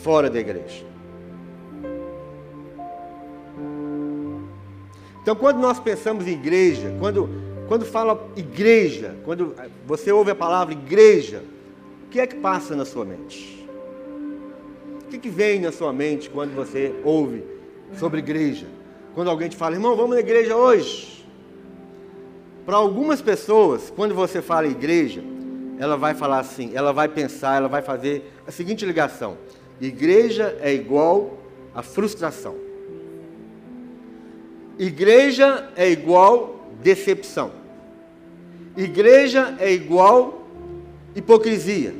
fora da igreja. Então, quando nós pensamos em igreja, quando, quando fala igreja, quando você ouve a palavra igreja, o que é que passa na sua mente? O que, que vem na sua mente quando você ouve sobre igreja? Quando alguém te fala, irmão, vamos na igreja hoje. Para algumas pessoas, quando você fala igreja, ela vai falar assim, ela vai pensar, ela vai fazer a seguinte ligação: igreja é igual a frustração. Igreja é igual decepção. Igreja é igual hipocrisia.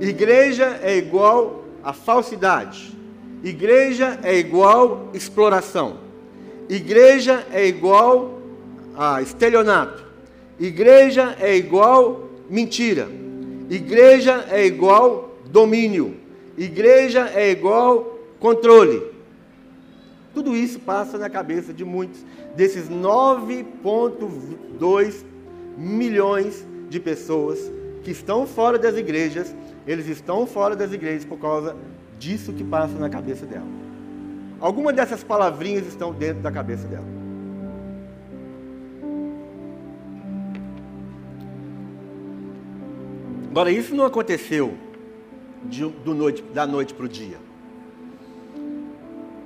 Igreja é igual a falsidade. Igreja é igual exploração. Igreja é igual a estelionato. Igreja é igual mentira. Igreja é igual domínio. Igreja é igual controle. Tudo isso passa na cabeça de muitos desses 9,2 milhões de pessoas que estão fora das igrejas, eles estão fora das igrejas por causa disso que passa na cabeça dela. Algumas dessas palavrinhas estão dentro da cabeça dela. Agora, isso não aconteceu de, noite, da noite para o dia.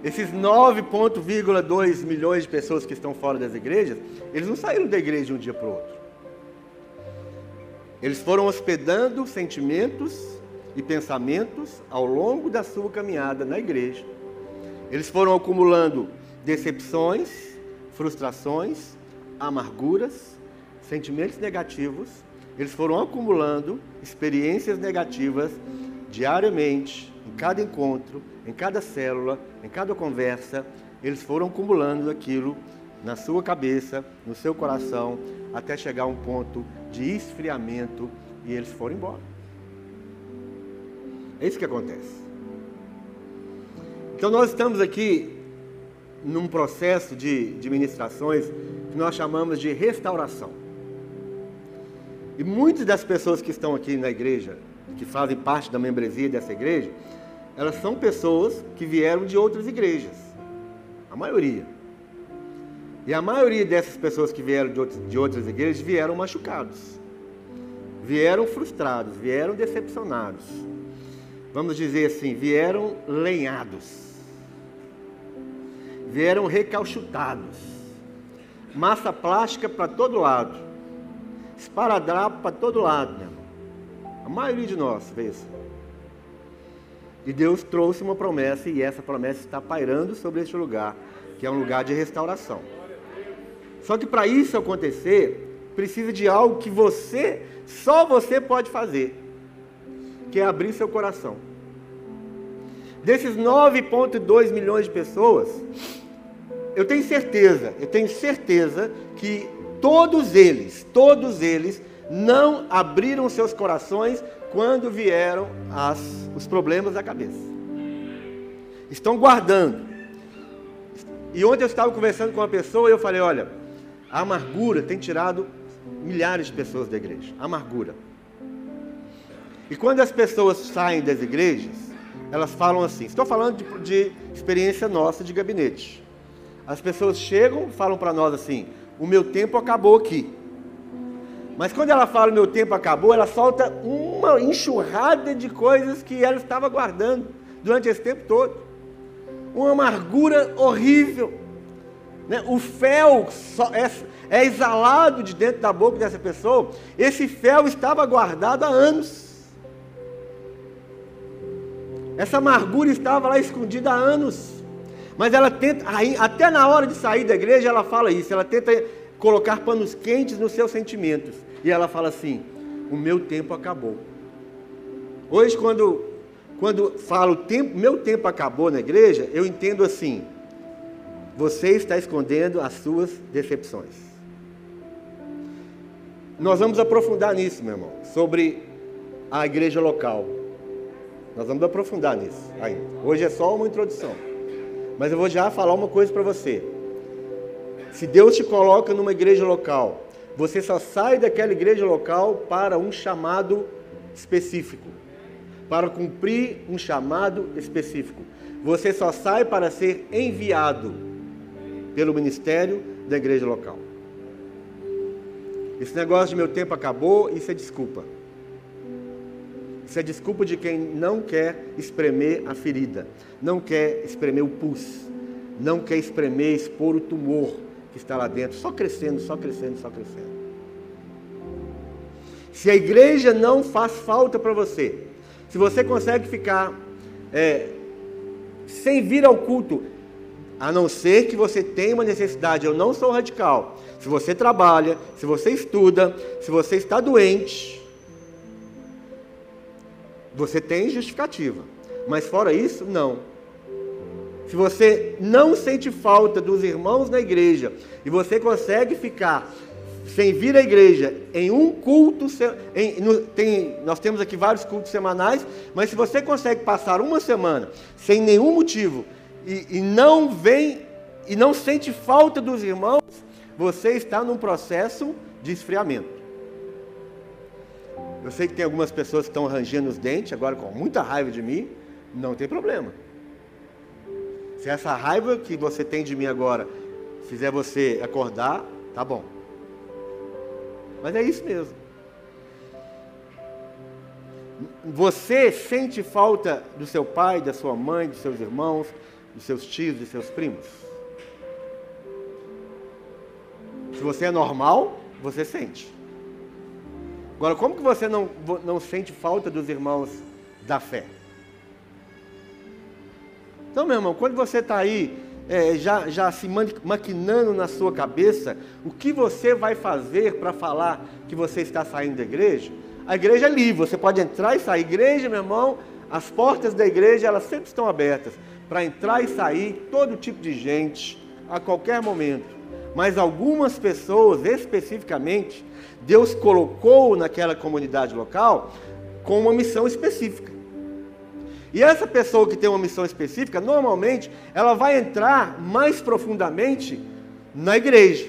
Esses 9,2 milhões de pessoas que estão fora das igrejas, eles não saíram da igreja de um dia para o outro. Eles foram hospedando sentimentos e pensamentos ao longo da sua caminhada na igreja. Eles foram acumulando decepções, frustrações, amarguras, sentimentos negativos. Eles foram acumulando experiências negativas diariamente, em cada encontro, em cada célula, em cada conversa, eles foram acumulando aquilo na sua cabeça, no seu coração, até chegar a um ponto de esfriamento e eles foram embora. É isso que acontece. Então nós estamos aqui num processo de, de ministrações que nós chamamos de restauração. E muitas das pessoas que estão aqui na igreja, que fazem parte da membresia dessa igreja, elas são pessoas que vieram de outras igrejas. A maioria. E a maioria dessas pessoas que vieram de outras igrejas vieram machucados. Vieram frustrados, vieram decepcionados. Vamos dizer assim, vieram lenhados. Vieram recalchutados. Massa plástica para todo lado. Esparadrapo para todo lado, irmão. A maioria de nós assim. E Deus trouxe uma promessa e essa promessa está pairando sobre este lugar, que é um lugar de restauração. Só que para isso acontecer, precisa de algo que você, só você pode fazer, que é abrir seu coração. Desses 9,2 milhões de pessoas, eu tenho certeza, eu tenho certeza que todos eles, todos eles não abriram seus corações quando vieram as, os problemas da cabeça. Estão guardando. E ontem eu estava conversando com uma pessoa e eu falei: olha, a amargura tem tirado milhares de pessoas da igreja. Amargura. E quando as pessoas saem das igrejas, elas falam assim: estou falando de, de experiência nossa de gabinete. As pessoas chegam falam para nós assim: o meu tempo acabou aqui. Mas quando ela fala meu tempo acabou, ela solta uma enxurrada de coisas que ela estava guardando durante esse tempo todo. Uma amargura horrível. Né? O fel é, é exalado de dentro da boca dessa pessoa. Esse fel estava guardado há anos. Essa amargura estava lá escondida há anos. Mas ela tenta, até na hora de sair da igreja, ela fala isso. Ela tenta colocar panos quentes nos seus sentimentos. E ela fala assim: o meu tempo acabou. Hoje, quando, quando falo tempo, meu tempo acabou na igreja, eu entendo assim: você está escondendo as suas decepções. Nós vamos aprofundar nisso, meu irmão, sobre a igreja local. Nós vamos aprofundar nisso ainda. Hoje é só uma introdução. Mas eu vou já falar uma coisa para você. Se Deus te coloca numa igreja local você só sai daquela igreja local para um chamado específico, para cumprir um chamado específico. Você só sai para ser enviado pelo ministério da igreja local. Esse negócio de meu tempo acabou, isso é desculpa. Isso é desculpa de quem não quer espremer a ferida, não quer espremer o pus, não quer espremer, expor o tumor que está lá dentro, só crescendo, só crescendo, só crescendo. Se a igreja não faz falta para você, se você consegue ficar é, sem vir ao culto, a não ser que você tenha uma necessidade, eu não sou radical. Se você trabalha, se você estuda, se você está doente, você tem justificativa. Mas fora isso, não. Se você não sente falta dos irmãos na igreja e você consegue ficar sem vir à igreja em um culto, em, no, tem, nós temos aqui vários cultos semanais, mas se você consegue passar uma semana sem nenhum motivo e, e não vem e não sente falta dos irmãos, você está num processo de esfriamento. Eu sei que tem algumas pessoas que estão rangendo os dentes agora com muita raiva de mim. Não tem problema. Se essa raiva que você tem de mim agora fizer você acordar, tá bom. Mas é isso mesmo. Você sente falta do seu pai, da sua mãe, dos seus irmãos, dos seus tios, dos seus primos? Se você é normal, você sente. Agora, como que você não, não sente falta dos irmãos da fé? Então, meu irmão, quando você está aí é, já, já se maquinando na sua cabeça o que você vai fazer para falar que você está saindo da igreja, a igreja é livre, você pode entrar e sair. Igreja, meu irmão, as portas da igreja elas sempre estão abertas para entrar e sair todo tipo de gente a qualquer momento. Mas algumas pessoas especificamente Deus colocou naquela comunidade local com uma missão específica. E essa pessoa que tem uma missão específica, normalmente, ela vai entrar mais profundamente na igreja,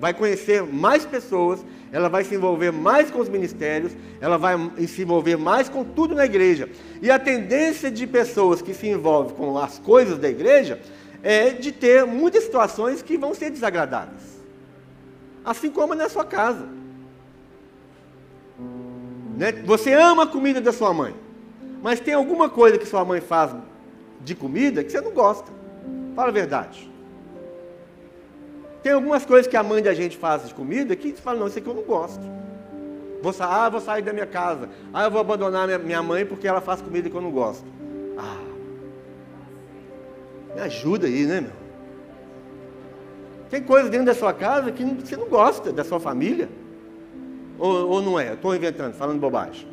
vai conhecer mais pessoas, ela vai se envolver mais com os ministérios, ela vai se envolver mais com tudo na igreja. E a tendência de pessoas que se envolvem com as coisas da igreja é de ter muitas situações que vão ser desagradáveis. Assim como na sua casa. Né? Você ama a comida da sua mãe, mas tem alguma coisa que sua mãe faz de comida que você não gosta. Fala a verdade. Tem algumas coisas que a mãe da gente faz de comida que você fala, não, isso aqui eu não gosto. Vou, ah, vou sair da minha casa. Ah, eu vou abandonar minha, minha mãe porque ela faz comida que eu não gosto. Ah, me ajuda aí, né, meu? Tem coisas dentro da sua casa que você não gosta, da sua família. Ou, ou não é? Estou inventando, falando bobagem.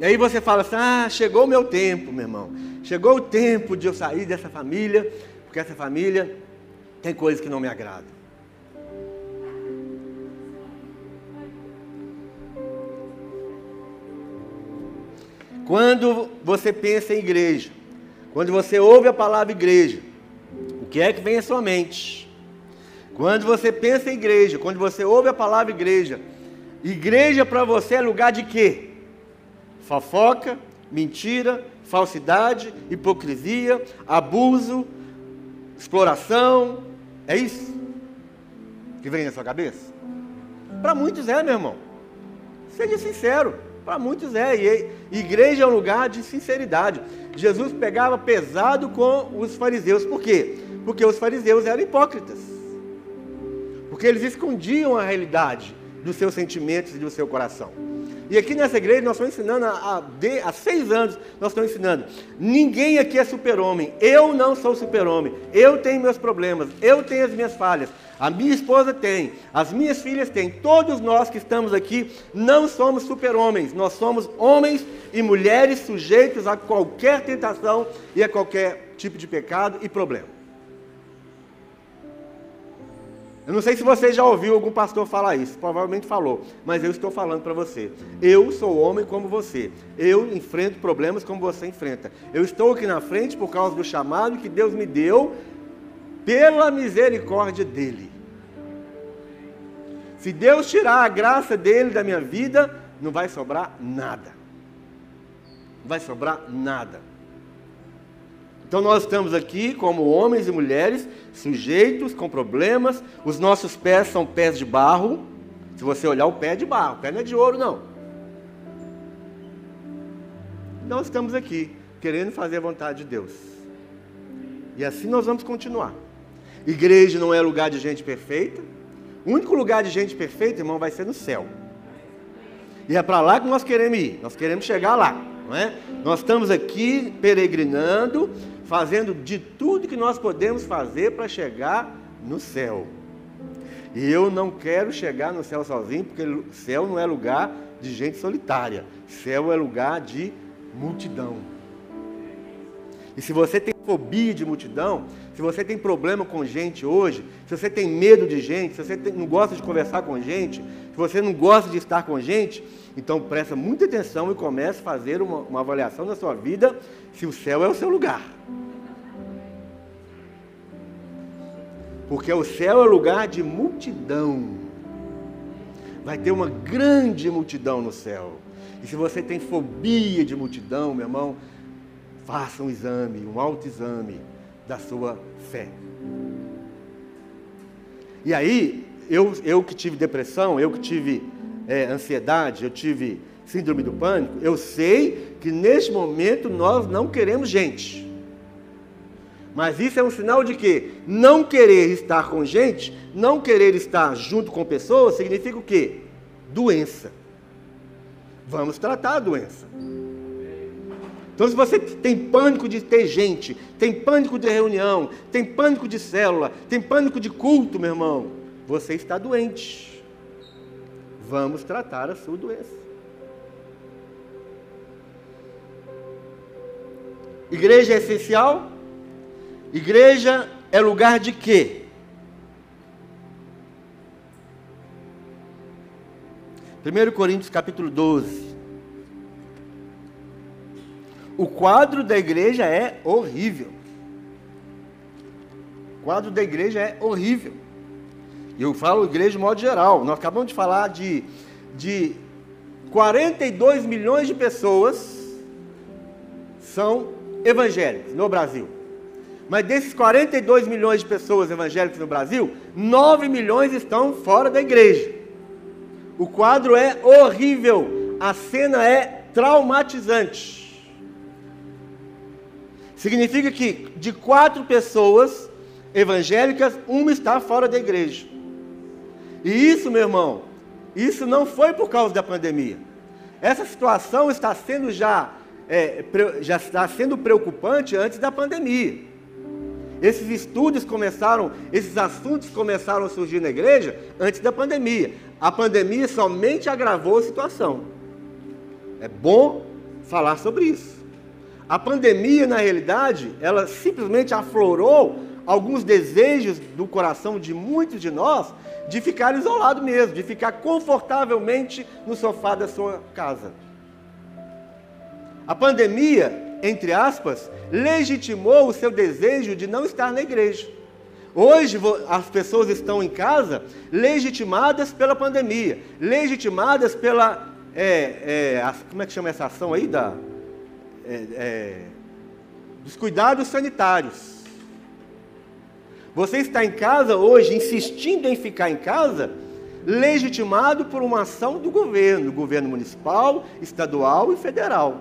E aí você fala assim: ah, chegou o meu tempo, meu irmão. Chegou o tempo de eu sair dessa família, porque essa família tem coisas que não me agradam. Quando você pensa em igreja, quando você ouve a palavra igreja, o que é que vem à sua mente? Quando você pensa em igreja, quando você ouve a palavra igreja, igreja para você é lugar de quê? Fofoca, mentira, falsidade, hipocrisia, abuso, exploração. É isso que vem na sua cabeça? Para muitos é, meu irmão. Seja sincero, para muitos é. E igreja é um lugar de sinceridade. Jesus pegava pesado com os fariseus. Por quê? Porque os fariseus eram hipócritas porque eles escondiam a realidade dos seus sentimentos e do seu coração. E aqui nessa igreja nós estamos ensinando há, há seis anos, nós estamos ensinando. Ninguém aqui é super-homem. Eu não sou super-homem. Eu tenho meus problemas. Eu tenho as minhas falhas. A minha esposa tem. As minhas filhas têm. Todos nós que estamos aqui não somos super-homens. Nós somos homens e mulheres sujeitos a qualquer tentação e a qualquer tipo de pecado e problema. Eu não sei se você já ouviu algum pastor falar isso, provavelmente falou, mas eu estou falando para você. Eu sou homem como você. Eu enfrento problemas como você enfrenta. Eu estou aqui na frente por causa do chamado que Deus me deu pela misericórdia dele. Se Deus tirar a graça dele da minha vida, não vai sobrar nada. Não vai sobrar nada. Então nós estamos aqui como homens e mulheres, sujeitos, com problemas, os nossos pés são pés de barro. Se você olhar o pé é de barro, o pé não é de ouro não. Nós estamos aqui, querendo fazer a vontade de Deus. E assim nós vamos continuar. Igreja não é lugar de gente perfeita. O único lugar de gente perfeita, irmão, vai ser no céu. E é para lá que nós queremos ir. Nós queremos chegar lá, não é? Nós estamos aqui peregrinando, fazendo de tudo que nós podemos fazer para chegar no céu. E eu não quero chegar no céu sozinho, porque céu não é lugar de gente solitária. Céu é lugar de multidão. E se você tem fobia de multidão, se você tem problema com gente hoje, se você tem medo de gente, se você tem, não gosta de conversar com gente, se você não gosta de estar com gente, então presta muita atenção e comece a fazer uma, uma avaliação da sua vida se o céu é o seu lugar. Porque o céu é lugar de multidão. Vai ter uma grande multidão no céu. E se você tem fobia de multidão, meu irmão, faça um exame, um autoexame da sua fé. E aí, eu, eu que tive depressão, eu que tive é, ansiedade, eu tive síndrome do pânico, eu sei que neste momento nós não queremos gente. Mas isso é um sinal de que não querer estar com gente, não querer estar junto com pessoas, significa o quê? Doença. Vamos tratar a doença. Então, se você tem pânico de ter gente, tem pânico de reunião, tem pânico de célula, tem pânico de culto, meu irmão, você está doente. Vamos tratar a sua doença. Igreja é essencial? Igreja é lugar de quê? Primeiro Coríntios capítulo 12. O quadro da igreja é horrível. O quadro da igreja é horrível. Eu falo igreja de modo geral. Nós acabamos de falar de, de 42 milhões de pessoas são evangélicas no Brasil. Mas desses 42 milhões de pessoas evangélicas no Brasil, 9 milhões estão fora da igreja. O quadro é horrível, a cena é traumatizante. Significa que de quatro pessoas evangélicas, uma está fora da igreja. E isso, meu irmão, isso não foi por causa da pandemia. Essa situação está sendo já, é, já está sendo preocupante antes da pandemia. Esses estudos começaram, esses assuntos começaram a surgir na igreja antes da pandemia. A pandemia somente agravou a situação. É bom falar sobre isso. A pandemia, na realidade, ela simplesmente aflorou alguns desejos do coração de muitos de nós de ficar isolado mesmo, de ficar confortavelmente no sofá da sua casa. A pandemia entre aspas, legitimou o seu desejo de não estar na igreja. Hoje as pessoas estão em casa legitimadas pela pandemia, legitimadas pela. É, é, como é que chama essa ação aí? Da, é, é, dos cuidados sanitários. Você está em casa hoje, insistindo em ficar em casa, legitimado por uma ação do governo, governo municipal, estadual e federal.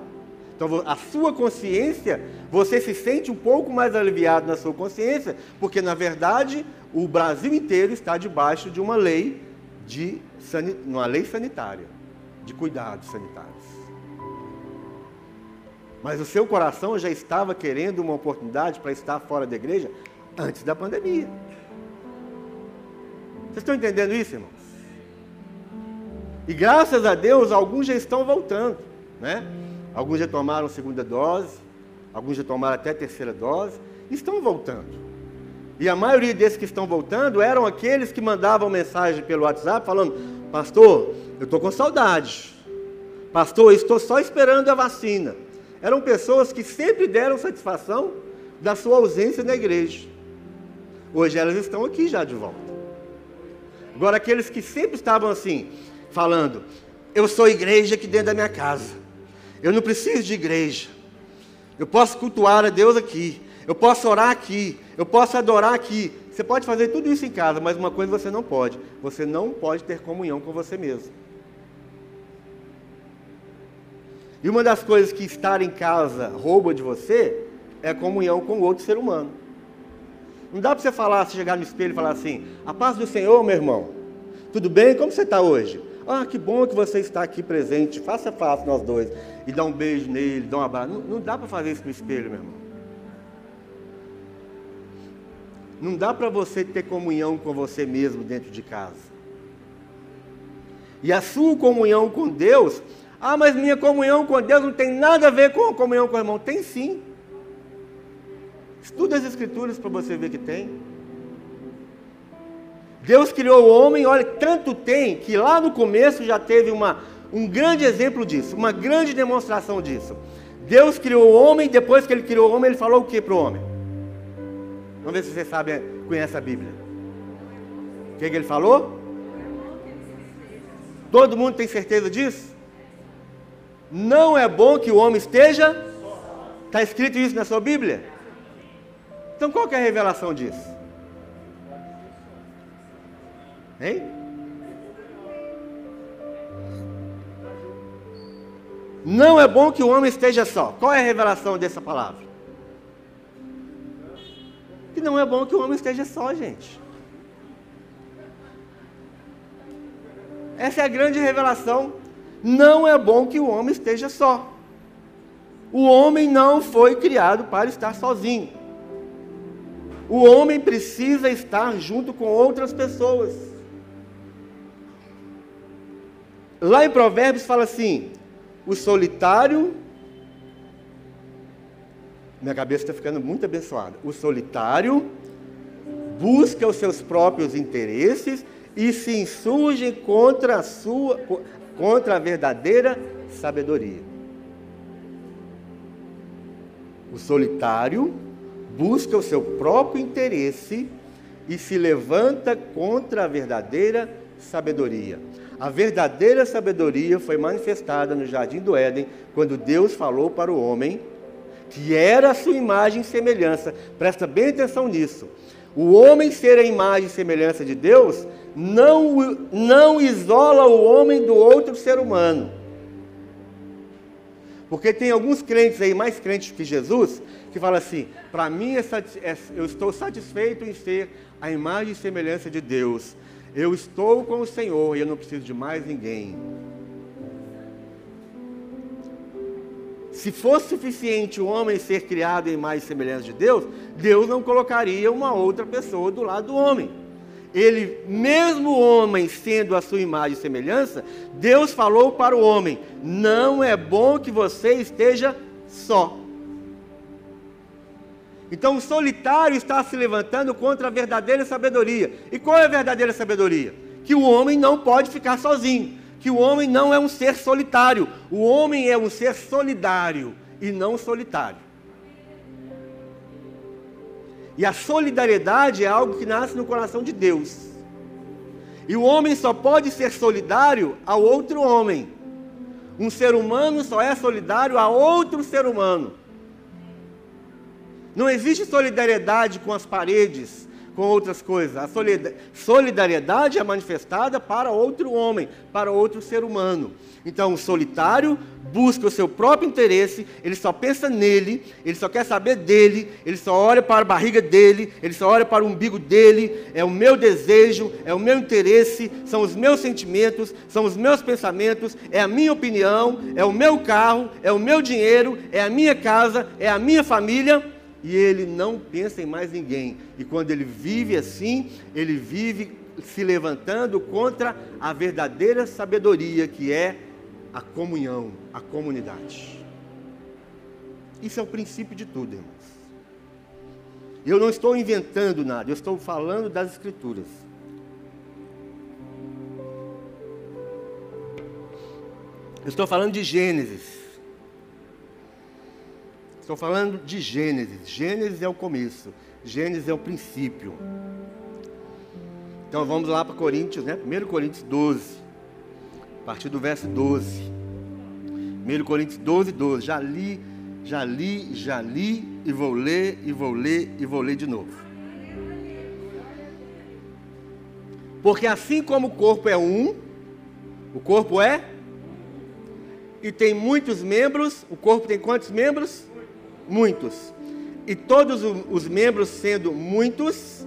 Então, a sua consciência, você se sente um pouco mais aliviado na sua consciência, porque na verdade o Brasil inteiro está debaixo de uma lei de uma lei sanitária, de cuidados sanitários. Mas o seu coração já estava querendo uma oportunidade para estar fora da igreja antes da pandemia. Vocês estão entendendo isso, irmãos? E graças a Deus, alguns já estão voltando, né? Alguns já tomaram segunda dose, alguns já tomaram até terceira dose, estão voltando. E a maioria desses que estão voltando eram aqueles que mandavam mensagem pelo WhatsApp falando: Pastor, eu estou com saudade. Pastor, estou só esperando a vacina. Eram pessoas que sempre deram satisfação da sua ausência na igreja. Hoje elas estão aqui já de volta. Agora, aqueles que sempre estavam assim, falando: Eu sou igreja aqui dentro da minha casa, eu não preciso de igreja, eu posso cultuar a Deus aqui, eu posso orar aqui, eu posso adorar aqui. Você pode fazer tudo isso em casa, mas uma coisa você não pode: você não pode ter comunhão com você mesmo. E uma das coisas que estar em casa rouba de você é a comunhão com outro ser humano. Não dá para você falar, você chegar no espelho e falar assim: A paz do Senhor, meu irmão. Tudo bem? Como você está hoje? Ah, que bom que você está aqui presente. Faça fácil nós dois. E dá um beijo nele, dá um abraço. Não, não dá para fazer isso no espelho, meu irmão. Não dá para você ter comunhão com você mesmo dentro de casa. E a sua comunhão com Deus, ah, mas minha comunhão com Deus não tem nada a ver com a comunhão com o irmão. Tem sim. Estuda as escrituras para você ver que tem. Deus criou o homem, olha, tanto tem que lá no começo já teve uma, um grande exemplo disso, uma grande demonstração disso. Deus criou o homem, depois que ele criou o homem, ele falou o que para o homem? Vamos ver se você sabe, conhece a Bíblia. O que, que ele falou? Todo mundo tem certeza disso? Não é bom que o homem esteja. Está escrito isso na sua Bíblia? Então qual é a revelação disso? Hein? Não é bom que o homem esteja só. Qual é a revelação dessa palavra? Que não é bom que o homem esteja só, gente. Essa é a grande revelação. Não é bom que o homem esteja só. O homem não foi criado para estar sozinho. O homem precisa estar junto com outras pessoas. Lá em Provérbios fala assim: o solitário. Minha cabeça está ficando muito abençoada. O solitário busca os seus próprios interesses e se insurge contra a sua contra a verdadeira sabedoria. O solitário busca o seu próprio interesse e se levanta contra a verdadeira sabedoria. A verdadeira sabedoria foi manifestada no jardim do Éden, quando Deus falou para o homem que era a sua imagem e semelhança. Presta bem atenção nisso. O homem ser a imagem e semelhança de Deus não, não isola o homem do outro ser humano. Porque tem alguns crentes aí, mais crentes que Jesus, que falam assim: para mim é, é, eu estou satisfeito em ser a imagem e semelhança de Deus. Eu estou com o Senhor e eu não preciso de mais ninguém. Se fosse suficiente o homem ser criado em imagem e semelhança de Deus, Deus não colocaria uma outra pessoa do lado do homem ele, mesmo o homem sendo a sua imagem e semelhança, Deus falou para o homem: não é bom que você esteja só. Então o solitário está se levantando contra a verdadeira sabedoria. E qual é a verdadeira sabedoria? Que o homem não pode ficar sozinho, que o homem não é um ser solitário, o homem é um ser solidário e não solitário. E a solidariedade é algo que nasce no coração de Deus. E o homem só pode ser solidário ao outro homem. Um ser humano só é solidário a outro ser humano. Não existe solidariedade com as paredes, com outras coisas. A solidariedade é manifestada para outro homem, para outro ser humano. Então, o solitário busca o seu próprio interesse, ele só pensa nele, ele só quer saber dele, ele só olha para a barriga dele, ele só olha para o umbigo dele, é o meu desejo, é o meu interesse, são os meus sentimentos, são os meus pensamentos, é a minha opinião, é o meu carro, é o meu dinheiro, é a minha casa, é a minha família e ele não pensa em mais ninguém. E quando ele vive assim, ele vive se levantando contra a verdadeira sabedoria que é a comunhão, a comunidade. Isso é o princípio de tudo, irmãos. Eu não estou inventando nada, eu estou falando das Escrituras. Eu estou falando de Gênesis. Estou falando de Gênesis. Gênesis é o começo, Gênesis é o princípio. Então vamos lá para Coríntios, né? 1 Coríntios 12, a partir do verso 12. 1 Coríntios 12, 12. Já li, já li, já li, e vou ler, e vou ler, e vou ler de novo. Porque assim como o corpo é um, o corpo é, e tem muitos membros, o corpo tem quantos membros? Muitos. E todos os membros sendo muitos,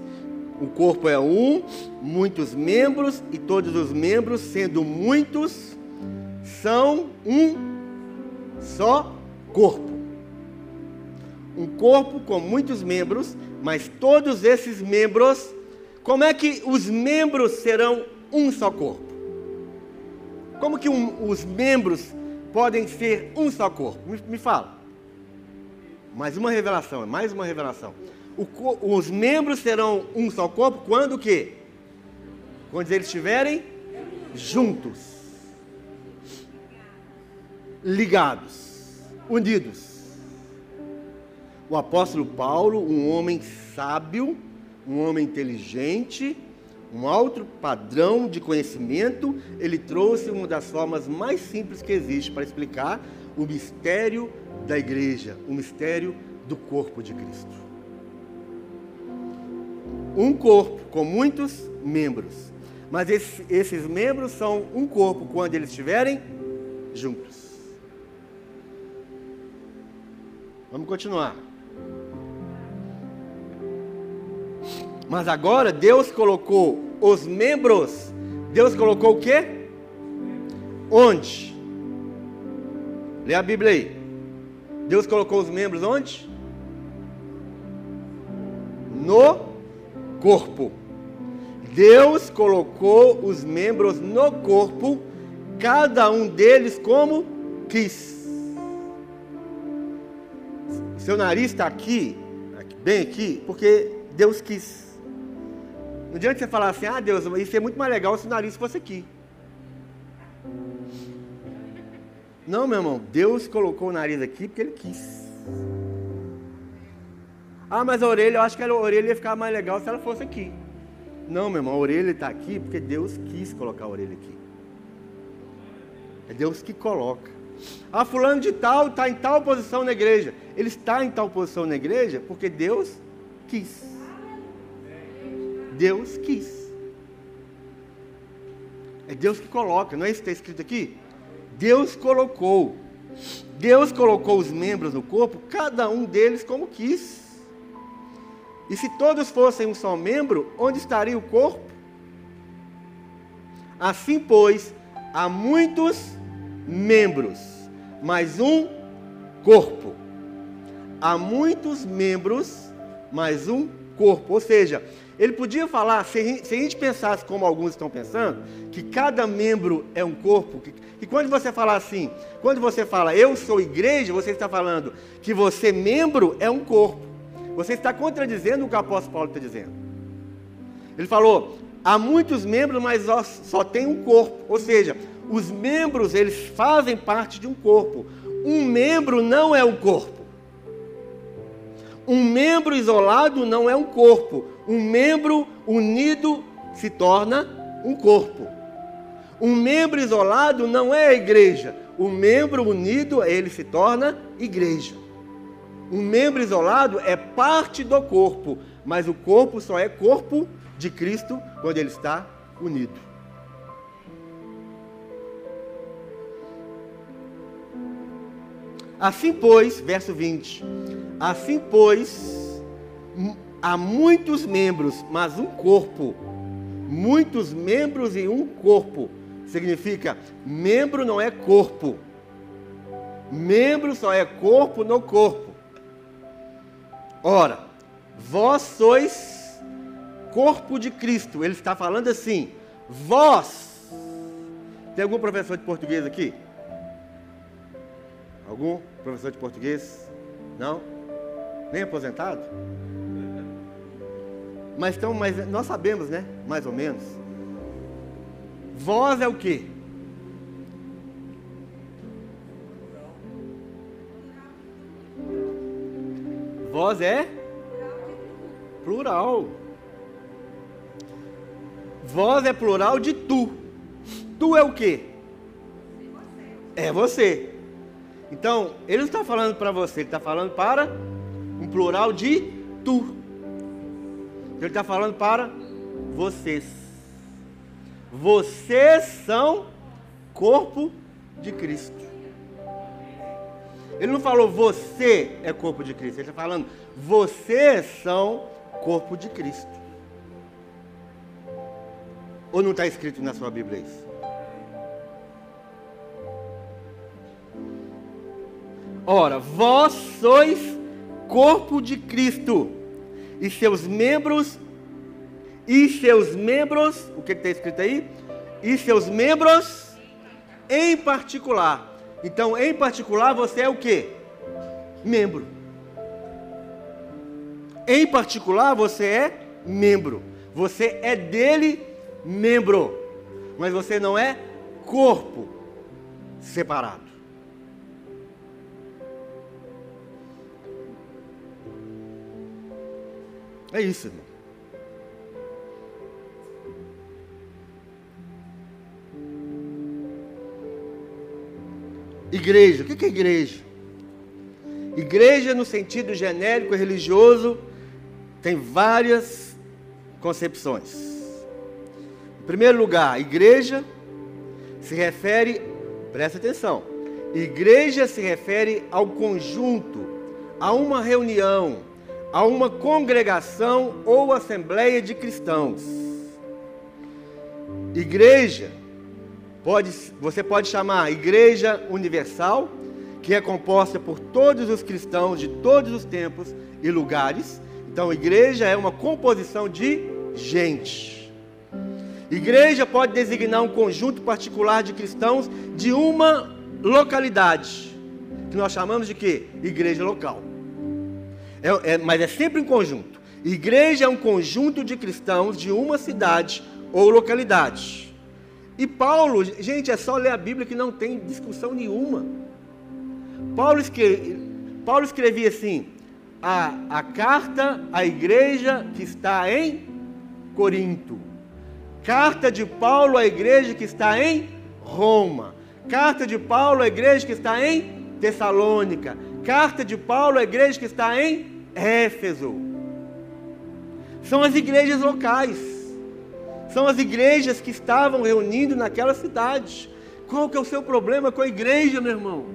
o corpo é um, muitos membros, e todos os membros, sendo muitos, são um só corpo. Um corpo com muitos membros, mas todos esses membros, como é que os membros serão um só corpo? Como que um, os membros podem ser um só corpo? Me, me fala. Mais uma revelação, mais uma revelação o, os membros serão um só corpo quando o quê? Quando eles estiverem juntos, ligados, unidos. O apóstolo Paulo, um homem sábio, um homem inteligente, um alto padrão de conhecimento, ele trouxe uma das formas mais simples que existe para explicar o mistério da igreja, o mistério do corpo de Cristo um corpo com muitos membros. Mas esses, esses membros são um corpo quando eles estiverem juntos. Vamos continuar. Mas agora Deus colocou os membros. Deus colocou o quê? Onde? Lê a Bíblia aí. Deus colocou os membros onde? No corpo. Deus colocou os membros no corpo, cada um deles como quis. Seu nariz está aqui, bem aqui, porque Deus quis. Não adianta você falar assim, ah Deus, isso é muito mais legal se o nariz fosse aqui. Não, meu irmão, Deus colocou o nariz aqui porque Ele quis. Ah, mas a orelha, eu acho que a orelha ia ficar mais legal se ela fosse aqui. Não, meu irmão, a orelha está aqui porque Deus quis colocar a orelha aqui. É Deus que coloca. Ah, fulano de tal está em tal posição na igreja. Ele está em tal posição na igreja porque Deus quis. Deus quis. É Deus que coloca, não é isso que está escrito aqui? Deus colocou. Deus colocou os membros no corpo, cada um deles como quis. E se todos fossem um só membro, onde estaria o corpo? Assim, pois, há muitos membros, mas um corpo. Há muitos membros, mas um corpo. Ou seja, ele podia falar, se a gente pensasse como alguns estão pensando, que cada membro é um corpo, que, que quando você fala assim, quando você fala eu sou igreja, você está falando que você, membro, é um corpo. Você está contradizendo o que o apóstolo Paulo está dizendo. Ele falou: há muitos membros, mas só tem um corpo. Ou seja, os membros eles fazem parte de um corpo. Um membro não é um corpo. Um membro isolado não é um corpo. Um membro unido se torna um corpo. Um membro isolado não é a igreja. O membro unido, ele se torna igreja. Um membro isolado é parte do corpo, mas o corpo só é corpo de Cristo quando ele está unido. Assim, pois, verso 20: Assim, pois, há muitos membros, mas um corpo. Muitos membros e um corpo. Significa, membro não é corpo. Membro só é corpo no corpo. Ora, vós sois corpo de Cristo. Ele está falando assim: vós. Tem algum professor de português aqui? Algum professor de português? Não? Nem aposentado? Mas então, mas nós sabemos, né? Mais ou menos. Vós é o quê? Voz é plural. Vós é plural de tu. Tu é o quê? É você. Então, ele não está falando para você, ele está falando para um plural de tu. Ele está falando para vocês. Vocês são corpo de Cristo. Ele não falou você é corpo de Cristo, ele está falando vocês são corpo de Cristo. Ou não está escrito na sua Bíblia isso? Ora, vós sois corpo de Cristo, e seus membros, e seus membros, o que está escrito aí? E seus membros em particular. Então, em particular, você é o que? Membro. Em particular, você é membro. Você é dele membro. Mas você não é corpo separado. É isso, irmão. Igreja, o que é igreja? Igreja, no sentido genérico e religioso, tem várias concepções. Em primeiro lugar, igreja se refere, presta atenção, igreja se refere ao conjunto, a uma reunião, a uma congregação ou assembleia de cristãos. Igreja Pode, você pode chamar Igreja Universal, que é composta por todos os cristãos de todos os tempos e lugares. Então, igreja é uma composição de gente. Igreja pode designar um conjunto particular de cristãos de uma localidade, que nós chamamos de quê? Igreja local. É, é, mas é sempre em conjunto. Igreja é um conjunto de cristãos de uma cidade ou localidade. E Paulo, gente, é só ler a Bíblia que não tem discussão nenhuma. Paulo, escreve, Paulo escrevia assim: a, a carta à igreja que está em Corinto, carta de Paulo à igreja que está em Roma, carta de Paulo à igreja que está em Tessalônica, carta de Paulo à igreja que está em Éfeso. São as igrejas locais. São as igrejas que estavam reunindo naquela cidade. Qual que é o seu problema com a igreja, meu irmão?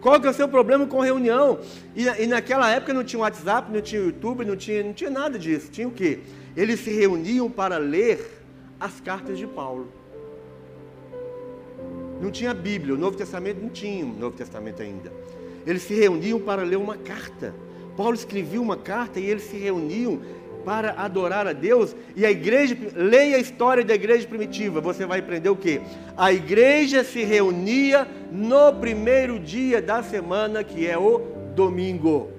Qual que é o seu problema com reunião? E, e, naquela época não tinha WhatsApp, não tinha YouTube, não tinha, não tinha nada disso. Tinha o quê? Eles se reuniam para ler as cartas de Paulo. Não tinha Bíblia, o Novo Testamento não tinha o Novo Testamento ainda. Eles se reuniam para ler uma carta. Paulo escrevia uma carta e eles se reuniam para adorar a Deus. E a igreja, leia a história da igreja primitiva, você vai aprender o que? A igreja se reunia no primeiro dia da semana, que é o domingo.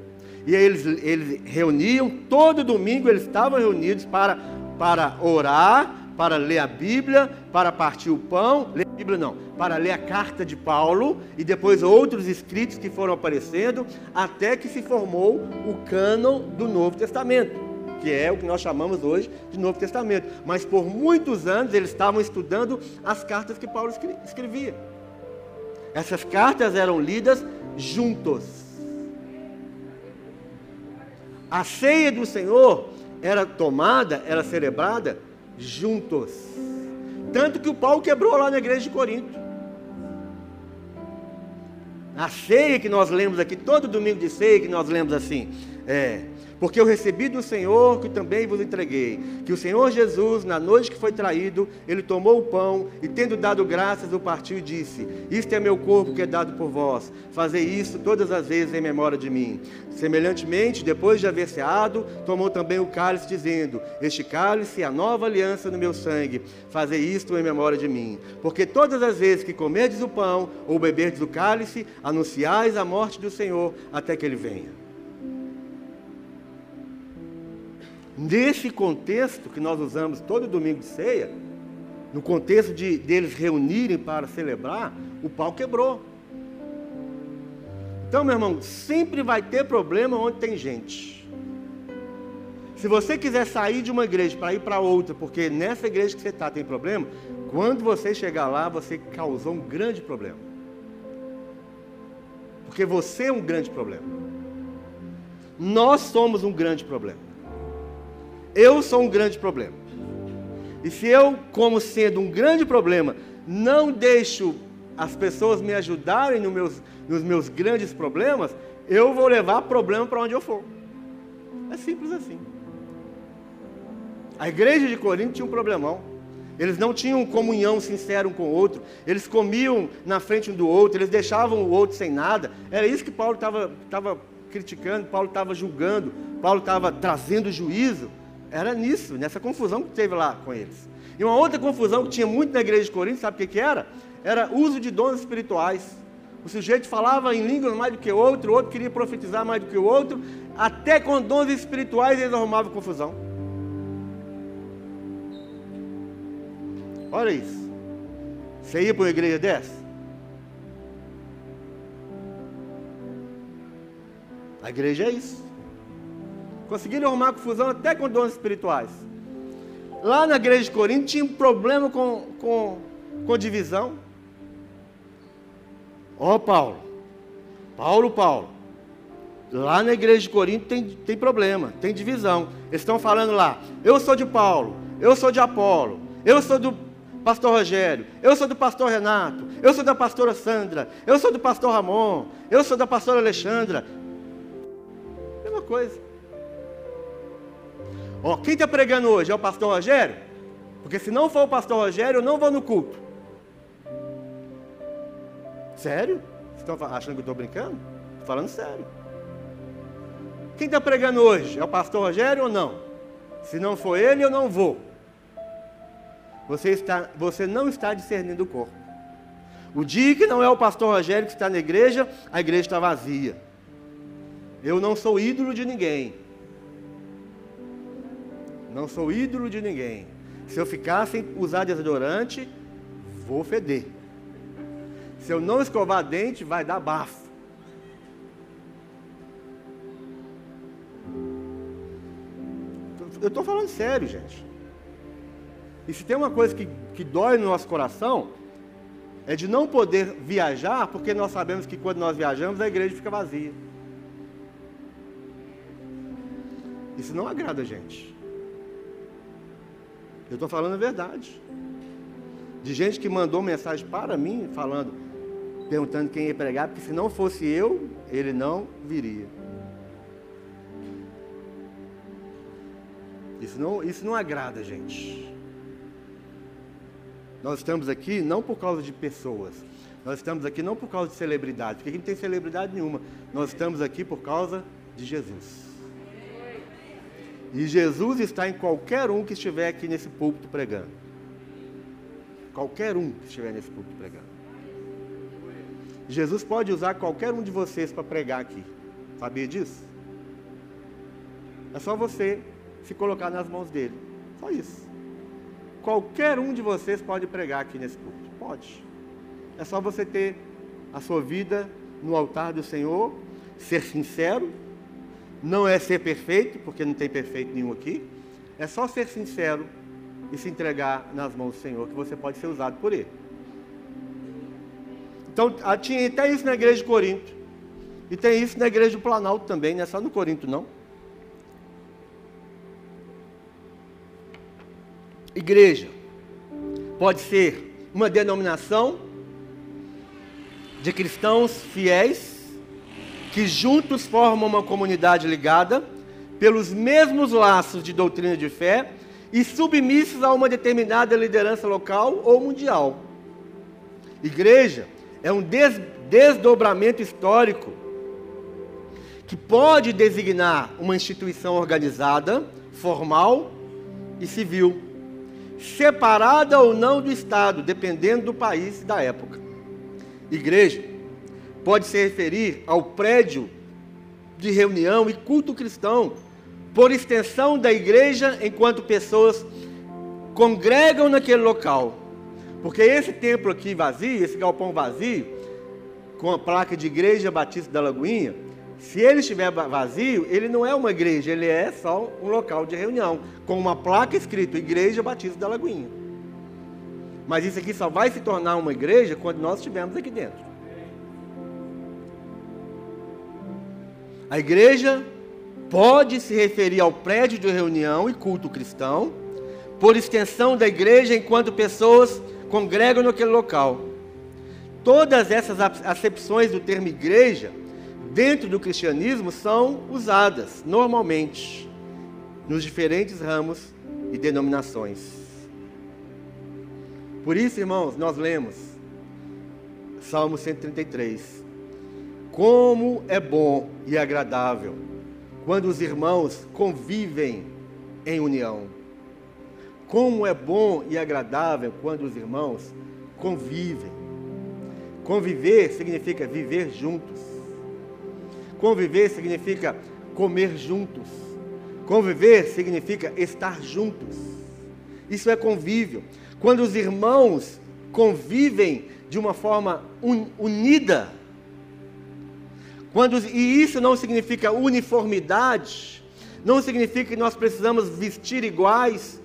E eles, eles reuniam, todo domingo eles estavam reunidos para, para orar, para ler a Bíblia, para partir o pão, ler a Bíblia não, para ler a carta de Paulo e depois outros escritos que foram aparecendo, até que se formou o cânon do Novo Testamento, que é o que nós chamamos hoje de Novo Testamento. Mas por muitos anos eles estavam estudando as cartas que Paulo escrevia. Essas cartas eram lidas juntos. A ceia do Senhor era tomada, era celebrada juntos. Tanto que o pau quebrou lá na igreja de Corinto. A ceia que nós lemos aqui, todo domingo de ceia que nós lemos assim, é, porque eu recebi do Senhor que também vos entreguei, que o Senhor Jesus, na noite que foi traído, ele tomou o pão e, tendo dado graças, o partiu e disse: Isto é meu corpo que é dado por vós. Fazei isso todas as vezes em memória de mim. Semelhantemente, depois de haver ceado, tomou também o cálice, dizendo: Este cálice é a nova aliança no meu sangue. Fazei isto em memória de mim. Porque todas as vezes que comerdes o pão ou beberdes o cálice, anunciais a morte do Senhor até que ele venha. Nesse contexto que nós usamos todo domingo de ceia, no contexto de deles reunirem para celebrar, o pau quebrou. Então, meu irmão, sempre vai ter problema onde tem gente. Se você quiser sair de uma igreja para ir para outra, porque nessa igreja que você está tem problema, quando você chegar lá, você causou um grande problema. Porque você é um grande problema. Nós somos um grande problema. Eu sou um grande problema. E se eu, como sendo um grande problema, não deixo as pessoas me ajudarem nos meus, nos meus grandes problemas, eu vou levar problema para onde eu for. É simples assim. A igreja de Corinto tinha um problemão. Eles não tinham comunhão sincera um com o outro. Eles comiam na frente um do outro, eles deixavam o outro sem nada. Era isso que Paulo estava criticando, Paulo estava julgando, Paulo estava trazendo juízo. Era nisso, nessa confusão que teve lá com eles. E uma outra confusão que tinha muito na igreja de Corinto, sabe o que, que era? Era uso de dons espirituais. O sujeito falava em línguas mais do que o outro, o outro queria profetizar mais do que o outro, até com dons espirituais eles arrumavam confusão. Olha isso. Você ia para uma igreja dessa? A igreja é isso. Conseguiram arrumar confusão até com dons espirituais. Lá na igreja de Corinto tinha um problema com, com, com divisão. Ó oh, Paulo, Paulo, Paulo. Lá na igreja de Corinto tem, tem problema, tem divisão. Eles estão falando lá, eu sou de Paulo, eu sou de Apolo, eu sou do pastor Rogério, eu sou do pastor Renato, eu sou da pastora Sandra, eu sou do pastor Ramon, eu sou da pastora Alexandra. Mesma coisa. Ó, quem está pregando hoje é o pastor Rogério? Porque se não for o pastor Rogério, eu não vou no culto. Sério? Vocês estão achando que eu estou brincando? Estou falando sério. Quem está pregando hoje? É o pastor Rogério ou não? Se não for ele, eu não vou. Você, está, você não está discernindo o corpo. O dia que não é o pastor Rogério que está na igreja, a igreja está vazia. Eu não sou ídolo de ninguém. Não sou ídolo de ninguém. Se eu ficar sem usar desodorante, vou feder. Se eu não escovar dente, vai dar bafo. Eu estou falando sério, gente. E se tem uma coisa que, que dói no nosso coração, é de não poder viajar, porque nós sabemos que quando nós viajamos, a igreja fica vazia. Isso não agrada a gente. Eu estou falando a verdade. De gente que mandou mensagem para mim, falando: perguntando quem ia pregar, porque se não fosse eu, ele não viria. Isso não, isso não agrada, gente. Nós estamos aqui não por causa de pessoas, nós estamos aqui não por causa de celebridade, porque aqui não tem celebridade nenhuma. Nós estamos aqui por causa de Jesus. E Jesus está em qualquer um que estiver aqui nesse púlpito pregando. Qualquer um que estiver nesse púlpito pregando. Jesus pode usar qualquer um de vocês para pregar aqui. Sabia disso? É só você se colocar nas mãos dele. Só isso. Qualquer um de vocês pode pregar aqui nesse culto. Pode. É só você ter a sua vida no altar do Senhor, ser sincero. Não é ser perfeito, porque não tem perfeito nenhum aqui. É só ser sincero e se entregar nas mãos do Senhor, que você pode ser usado por Ele. Então, tinha até isso na igreja de Corinto. E tem isso na igreja do Planalto também, não é só no Corinto, não. Igreja pode ser uma denominação de cristãos fiéis que juntos formam uma comunidade ligada pelos mesmos laços de doutrina de fé e submissos a uma determinada liderança local ou mundial. Igreja é um des desdobramento histórico que pode designar uma instituição organizada, formal e civil, separada ou não do Estado, dependendo do país e da época. Igreja pode se referir ao prédio de reunião e culto cristão, por extensão da igreja, enquanto pessoas congregam naquele local porque esse templo aqui vazio, esse galpão vazio, com a placa de Igreja Batista da Lagoinha, Se ele estiver vazio, ele não é uma igreja, ele é só um local de reunião, com uma placa escrito Igreja Batista da Lagoinha. Mas isso aqui só vai se tornar uma igreja quando nós estivermos aqui dentro. A igreja pode se referir ao prédio de reunião e culto cristão, por extensão da igreja enquanto pessoas congregam naquele local. Todas essas acepções do termo igreja, dentro do cristianismo, são usadas normalmente nos diferentes ramos e denominações. Por isso, irmãos, nós lemos Salmo 133. Como é bom e agradável quando os irmãos convivem em união. Como é bom e agradável quando os irmãos convivem. Conviver significa viver juntos. Conviver significa comer juntos. Conviver significa estar juntos. Isso é convívio. Quando os irmãos convivem de uma forma un, unida, quando, e isso não significa uniformidade, não significa que nós precisamos vestir iguais,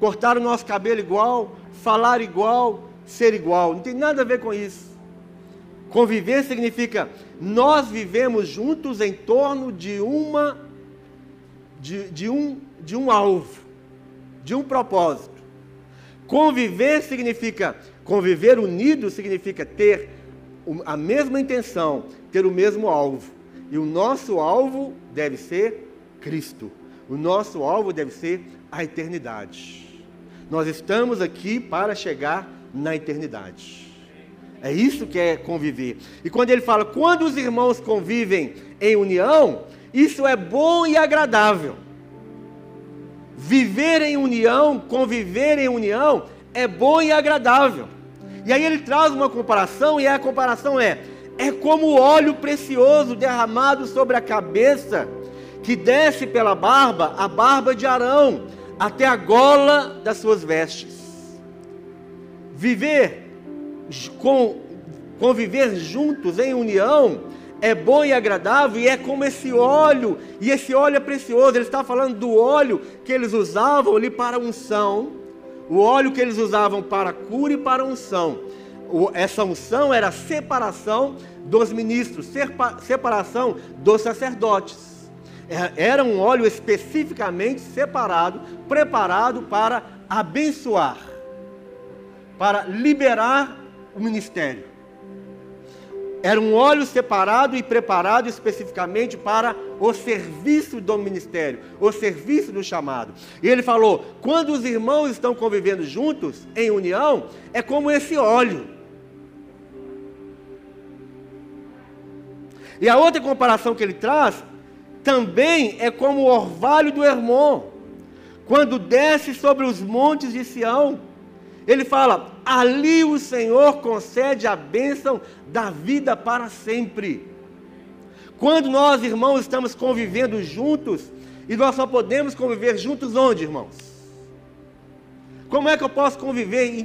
cortar o nosso cabelo igual, falar igual, ser igual. Não tem nada a ver com isso. Conviver significa nós vivemos juntos em torno de uma de, de, um, de um alvo, de um propósito. Conviver significa conviver unido significa ter a mesma intenção, ter o mesmo alvo. E o nosso alvo deve ser Cristo. O nosso alvo deve ser a eternidade. Nós estamos aqui para chegar na eternidade. É isso que é conviver. E quando ele fala, quando os irmãos convivem em união, isso é bom e agradável. Viver em união, conviver em união, é bom e agradável. E aí ele traz uma comparação, e a comparação é: é como o óleo precioso derramado sobre a cabeça, que desce pela barba, a barba de Arão, até a gola das suas vestes. Viver com conviver juntos em união é bom e agradável e é como esse óleo, e esse óleo é precioso. Ele está falando do óleo que eles usavam ali para unção, o óleo que eles usavam para cura e para unção. Essa unção era a separação dos ministros, separação dos sacerdotes. É, era um óleo especificamente separado, preparado para abençoar, para liberar o ministério. Era um óleo separado e preparado especificamente para o serviço do ministério, o serviço do chamado. E ele falou: quando os irmãos estão convivendo juntos, em união, é como esse óleo. E a outra comparação que ele traz também é como o orvalho do Hermon, quando desce sobre os montes de Sião. Ele fala: ali o Senhor concede a bênção da vida para sempre. Quando nós, irmãos, estamos convivendo juntos, e nós só podemos conviver juntos onde, irmãos? Como é que eu posso conviver,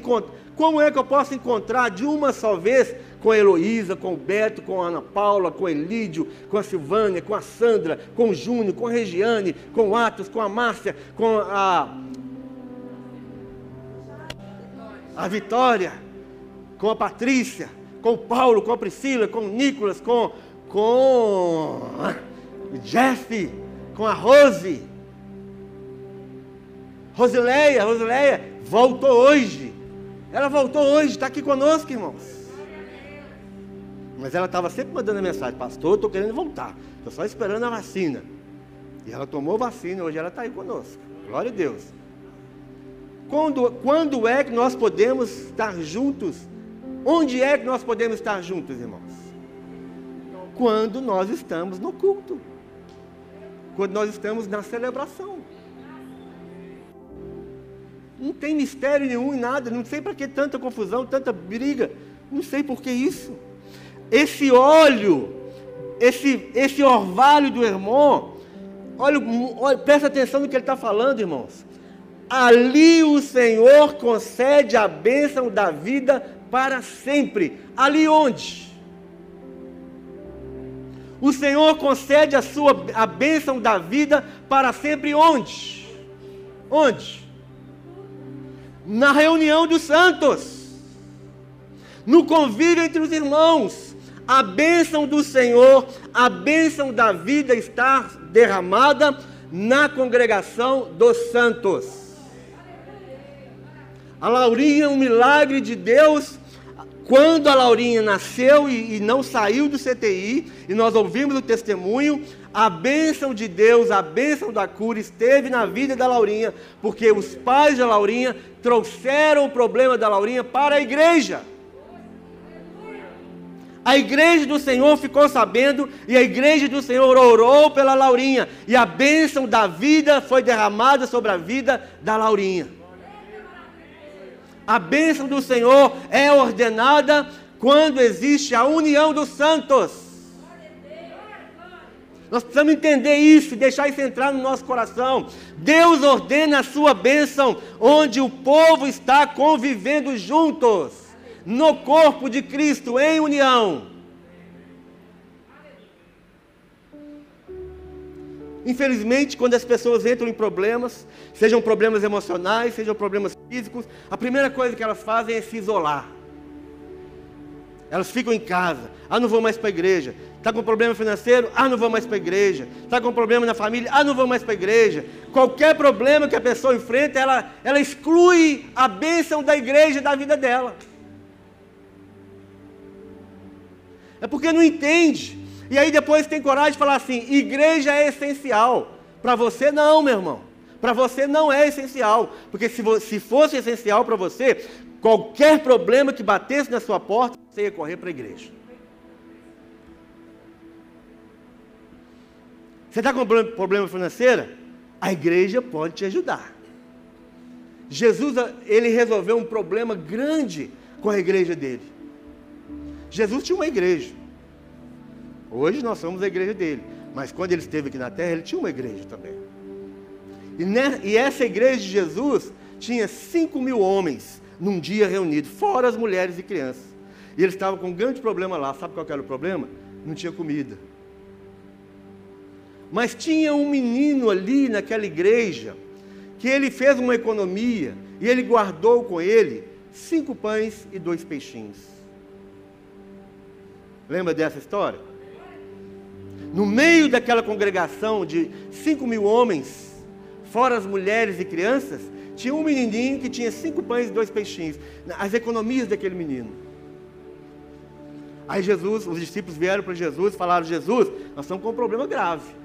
como é que eu posso encontrar de uma só vez com a Heloísa, com o Beto, com a Ana Paula, com o Elídio, com a Silvânia, com a Sandra, com o Júnior, com a Regiane, com o Atos, com a Márcia, com a. A Vitória, com a Patrícia, com o Paulo, com a Priscila, com o Nicolas, com, com o Jeff, com a Rose. Rosileia, Rosileia, voltou hoje. Ela voltou hoje, está aqui conosco, irmãos. Mas ela estava sempre mandando mensagem, pastor, estou querendo voltar, estou só esperando a vacina. E ela tomou vacina, hoje ela está aí conosco. Glória a Deus. Quando, quando é que nós podemos estar juntos? Onde é que nós podemos estar juntos, irmãos? Quando nós estamos no culto. Quando nós estamos na celebração. Não tem mistério nenhum em nada, não sei para que tanta confusão, tanta briga, não sei por que isso esse óleo, esse, esse orvalho do irmão, olha, olha, presta atenção no que ele está falando, irmãos. Ali o Senhor concede a bênção da vida para sempre. Ali onde? O Senhor concede a sua a bênção da vida para sempre onde? Onde? Na reunião dos santos. No convívio entre os irmãos. A bênção do Senhor, a bênção da vida está derramada na congregação dos santos. A Laurinha é um milagre de Deus quando a Laurinha nasceu e, e, não saiu do CTI, e nós ouvimos o testemunho, a bênção de Deus, a bênção da cura esteve na vida da Laurinha, porque os pais da Laurinha trouxeram o problema da Laurinha para a igreja. A igreja do Senhor ficou sabendo e a igreja do Senhor orou pela Laurinha, e a bênção da vida foi derramada sobre a vida da Laurinha. A bênção do Senhor é ordenada quando existe a união dos santos. Nós precisamos entender isso e deixar isso entrar no nosso coração. Deus ordena a sua bênção onde o povo está convivendo juntos, no corpo de Cristo, em união. Infelizmente, quando as pessoas entram em problemas, sejam problemas emocionais, sejam problemas físicos, a primeira coisa que elas fazem é se isolar. Elas ficam em casa. Ah, não vou mais para a igreja. Está com problema financeiro? Ah, não vou mais para a igreja. Está com problema na família? Ah, não vou mais para a igreja. Qualquer problema que a pessoa enfrenta, ela, ela exclui a bênção da igreja da vida dela. É porque não entende e aí depois tem coragem de falar assim: igreja é essencial. Para você, não, meu irmão. Para você não é essencial. Porque se, se fosse essencial para você, qualquer problema que batesse na sua porta, você ia correr para a igreja. Você está com problema financeiro? A igreja pode te ajudar. Jesus, ele resolveu um problema grande com a igreja dele. Jesus tinha uma igreja. Hoje nós somos a igreja dele. Mas quando ele esteve aqui na terra, ele tinha uma igreja também. E, e essa igreja de Jesus tinha 5 mil homens num dia reunidos, fora as mulheres e crianças. E eles estavam com um grande problema lá. Sabe qual era o problema? Não tinha comida. Mas tinha um menino ali naquela igreja que ele fez uma economia e ele guardou com ele cinco pães e dois peixinhos. Lembra dessa história? No meio daquela congregação de 5 mil homens, fora as mulheres e crianças, tinha um menininho que tinha cinco pães e dois peixinhos. As economias daquele menino. Aí Jesus, os discípulos vieram para Jesus e falaram: Jesus, nós estamos com um problema grave.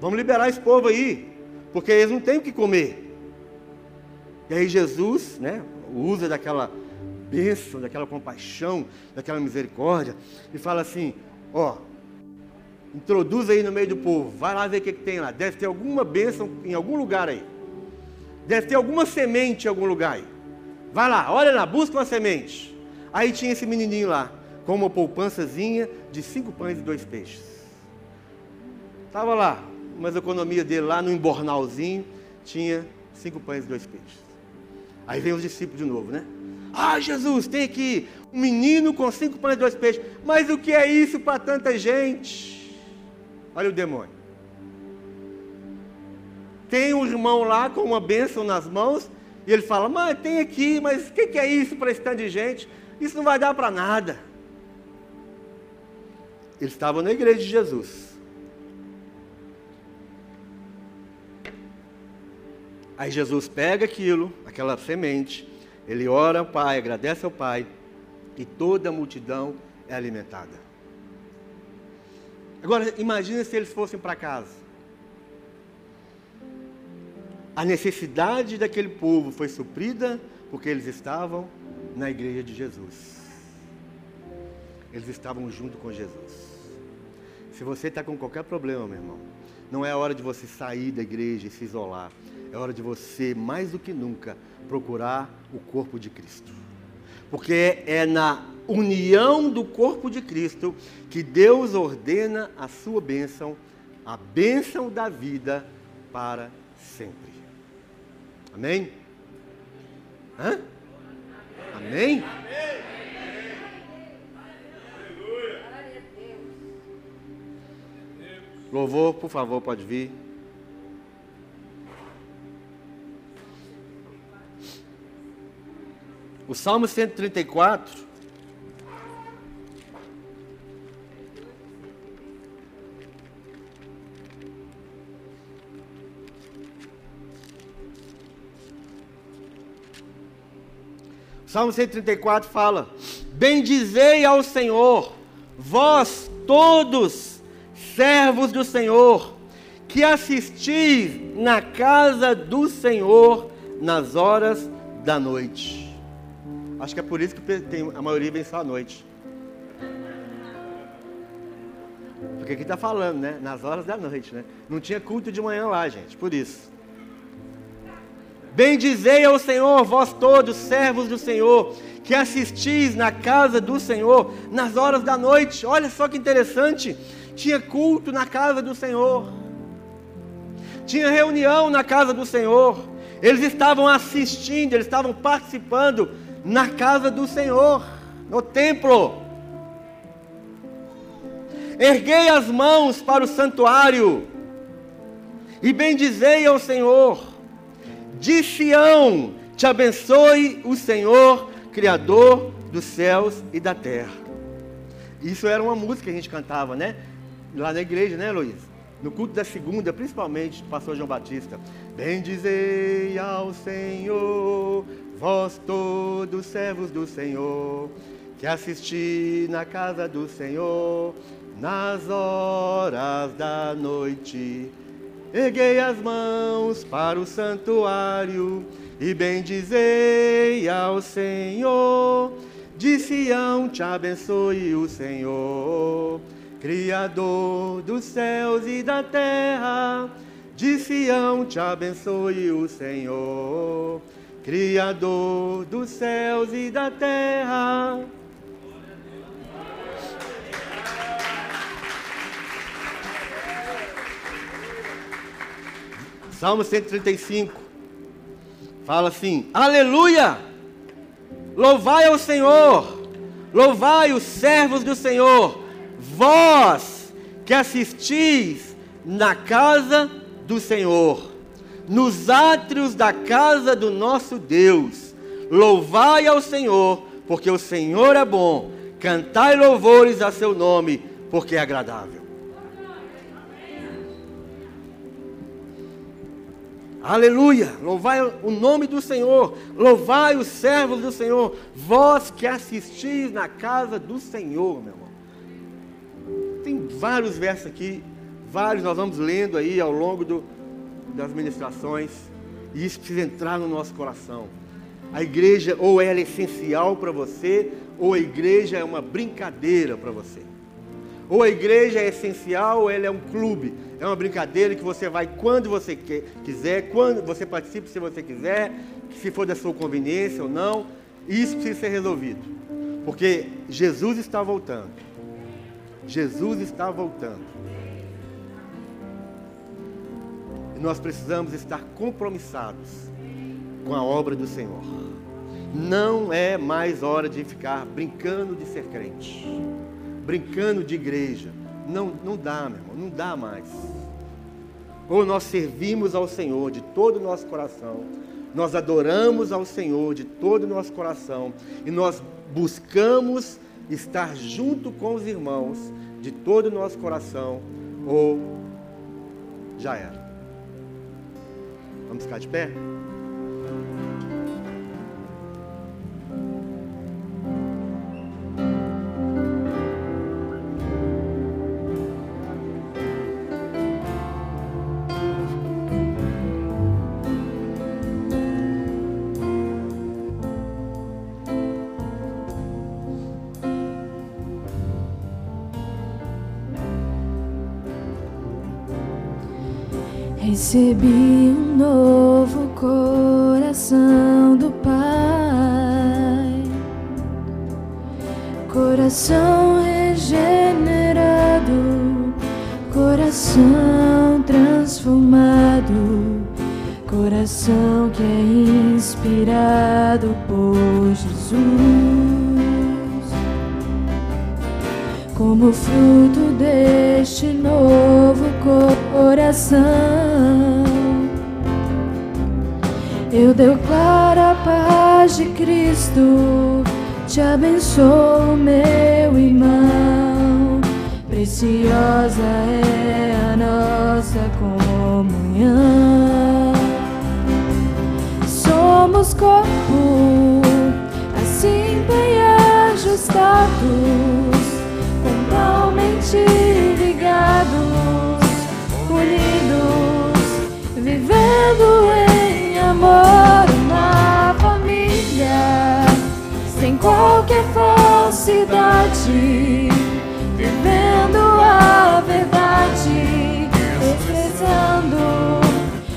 Vamos liberar esse povo aí, porque eles não têm o que comer. E aí Jesus, né, usa daquela bênção, daquela compaixão, daquela misericórdia, e fala assim: ó, Introduz aí no meio do povo. Vai lá ver o que, que tem lá. Deve ter alguma bênção em algum lugar aí. Deve ter alguma semente em algum lugar aí. Vai lá, olha lá, busca uma semente. Aí tinha esse menininho lá, com uma poupançazinha de cinco pães e dois peixes. Estava lá, mas a economia dele lá no embornalzinho tinha cinco pães e dois peixes. Aí vem os discípulos de novo, né? Ah, Jesus, tem aqui um menino com cinco pães e dois peixes. Mas o que é isso para tanta gente? Olha o demônio. Tem um irmão lá com uma bênção nas mãos, e ele fala: Mas tem aqui, mas o que, que é isso para esse tanto de gente? Isso não vai dar para nada. Eles estavam na igreja de Jesus. Aí Jesus pega aquilo, aquela semente, ele ora ao Pai, agradece ao Pai, e toda a multidão é alimentada. Agora, imagine se eles fossem para casa. A necessidade daquele povo foi suprida porque eles estavam na igreja de Jesus. Eles estavam junto com Jesus. Se você está com qualquer problema, meu irmão, não é hora de você sair da igreja e se isolar. É hora de você, mais do que nunca, procurar o corpo de Cristo. Porque é na união do corpo de Cristo que Deus ordena a sua bênção, a bênção da vida para sempre. Amém? Hã? Amém? Louvor, por favor, pode vir. O Salmo 134. Salmo 134 fala: Bendizei ao Senhor, vós todos, servos do Senhor, que assistis na casa do Senhor nas horas da noite. Acho que é por isso que tem, a maioria vem só à noite. Porque aqui está falando, né? Nas horas da noite, né? Não tinha culto de manhã lá, gente, por isso. Bendizei ao Senhor, vós todos, servos do Senhor, que assistis na casa do Senhor nas horas da noite. Olha só que interessante. Tinha culto na casa do Senhor. Tinha reunião na casa do Senhor. Eles estavam assistindo, eles estavam participando na casa do Senhor, no templo. Erguei as mãos para o santuário e bendizei ao Senhor. De Sião te abençoe o Senhor, Criador dos céus e da terra. Isso era uma música que a gente cantava, né? Lá na igreja, né, Luiz? No culto da segunda, principalmente, do pastor João Batista. Bendizei ao Senhor, Vós todos servos do Senhor, que assisti na casa do Senhor, nas horas da noite. Erguei as mãos para o santuário e bendizei ao Senhor. De Sião te abençoe o Senhor, Criador dos céus e da terra. De Sião te abençoe o Senhor Criador dos céus e da terra. Salmo 135 fala assim: Aleluia! Louvai ao Senhor, louvai os servos do Senhor, vós que assistis na casa do Senhor nos átrios da casa do nosso Deus. Louvai ao Senhor, porque o Senhor é bom. Cantai louvores a seu nome, porque é agradável. Aleluia! Louvai o nome do Senhor, louvai os servos do Senhor, vós que assistis na casa do Senhor, meu irmão. Tem vários versos aqui, vários nós vamos lendo aí ao longo do, das ministrações, e isso precisa entrar no nosso coração. A igreja ou ela é essencial para você, ou a igreja é uma brincadeira para você. Ou a igreja é essencial, ou ela é um clube, é uma brincadeira que você vai quando você quer, quiser, quando você participa se você quiser, se for da sua conveniência ou não. Isso precisa ser resolvido, porque Jesus está voltando. Jesus está voltando. nós precisamos estar compromissados com a obra do Senhor. Não é mais hora de ficar brincando de ser crente, brincando de igreja. Não, não dá, meu irmão, não dá mais. Ou nós servimos ao Senhor de todo o nosso coração, nós adoramos ao Senhor de todo o nosso coração e nós buscamos estar junto com os irmãos de todo o nosso coração, ou já era. Vamos ficar de pé? Recebi um novo coração do Pai, coração regenerado, coração transformado, coração que é inspirado por Jesus. Como fruto deste novo coração. Eu declaro a paz de Cristo, te abençoo, meu irmão. Preciosa é a nossa comunhão. Somos corpo, assim bem ajustados ligados, unidos, vivendo em amor, uma família, sem qualquer falsidade, vivendo a verdade, expressando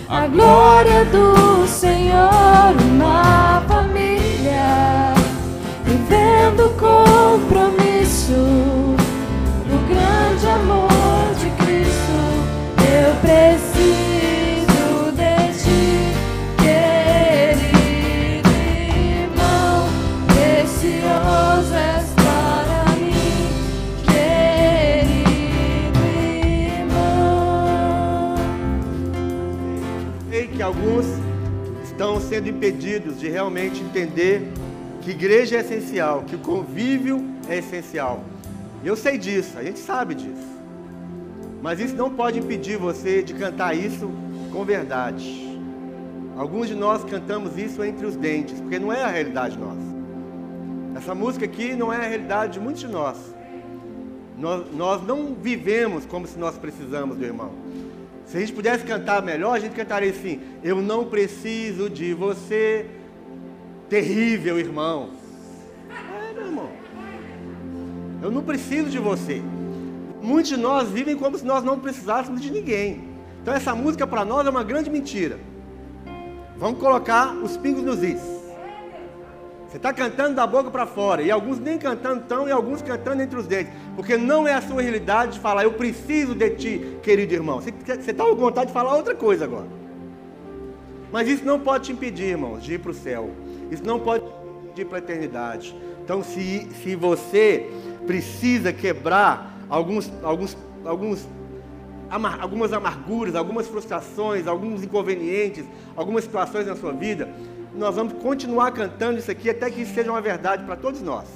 a glória do Senhor, uma família, vivendo compromisso sendo impedidos de realmente entender que igreja é essencial, que o convívio é essencial. Eu sei disso, a gente sabe disso. Mas isso não pode impedir você de cantar isso com verdade. Alguns de nós cantamos isso entre os dentes, porque não é a realidade nossa. Essa música aqui não é a realidade de muitos de nós. Nós, nós não vivemos como se nós precisamos do irmão. Se a gente pudesse cantar melhor, a gente cantaria assim: Eu não preciso de você, terrível irmão. Eu não preciso de você. Muitos de nós vivem como se nós não precisássemos de ninguém. Então essa música para nós é uma grande mentira. Vamos colocar os pingos nos is. Você está cantando da boca para fora, e alguns nem cantando estão, e alguns cantando entre os dentes, porque não é a sua realidade de falar, eu preciso de ti, querido irmão. Você está com vontade de falar outra coisa agora. Mas isso não pode te impedir, irmãos, de ir para o céu. Isso não pode te impedir para a eternidade. Então, se, se você precisa quebrar alguns, alguns, alguns, amar, algumas amarguras, algumas frustrações, alguns inconvenientes, algumas situações na sua vida, nós vamos continuar cantando isso aqui até que isso seja uma verdade para todos nós.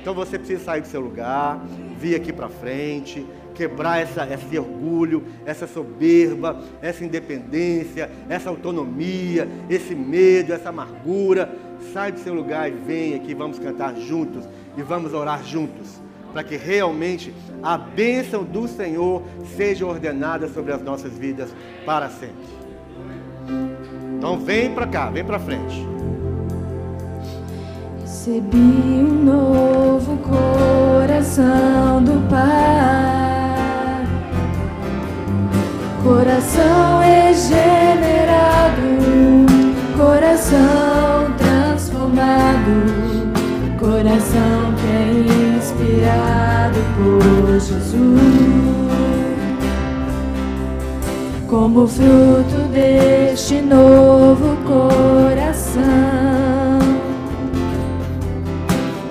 Então você precisa sair do seu lugar, vir aqui para frente, quebrar essa, esse orgulho, essa soberba, essa independência, essa autonomia, esse medo, essa amargura. Sai do seu lugar e vem aqui, vamos cantar juntos e vamos orar juntos, para que realmente a bênção do Senhor seja ordenada sobre as nossas vidas para sempre. Então vem para cá, vem para frente. Recebi um novo coração do Pai, coração regenerado, coração transformado Como fruto deste novo coração,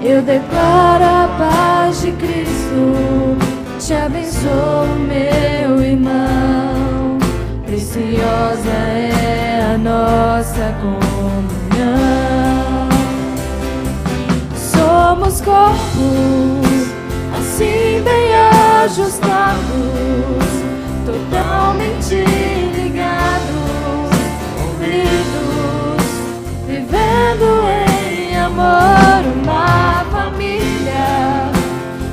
eu declaro a paz de Cristo. Te abençoo, meu irmão. Preciosa é a nossa comunhão somos corpos, assim bem ajustados, totalmente amor, uma família,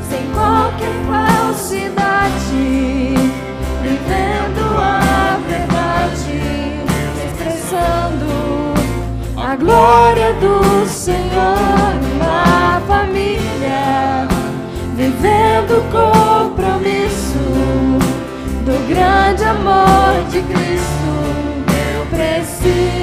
sem qualquer falsidade, vivendo a verdade, expressando a glória do Senhor família, vivendo o compromisso do grande amor de Cristo. Eu preciso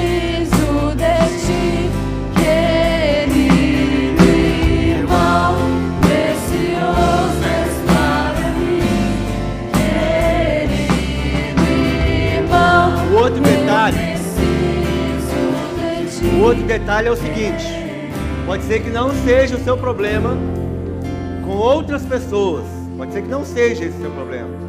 detalhe é o seguinte. Pode ser que não seja o seu problema com outras pessoas. Pode ser que não seja esse seu problema.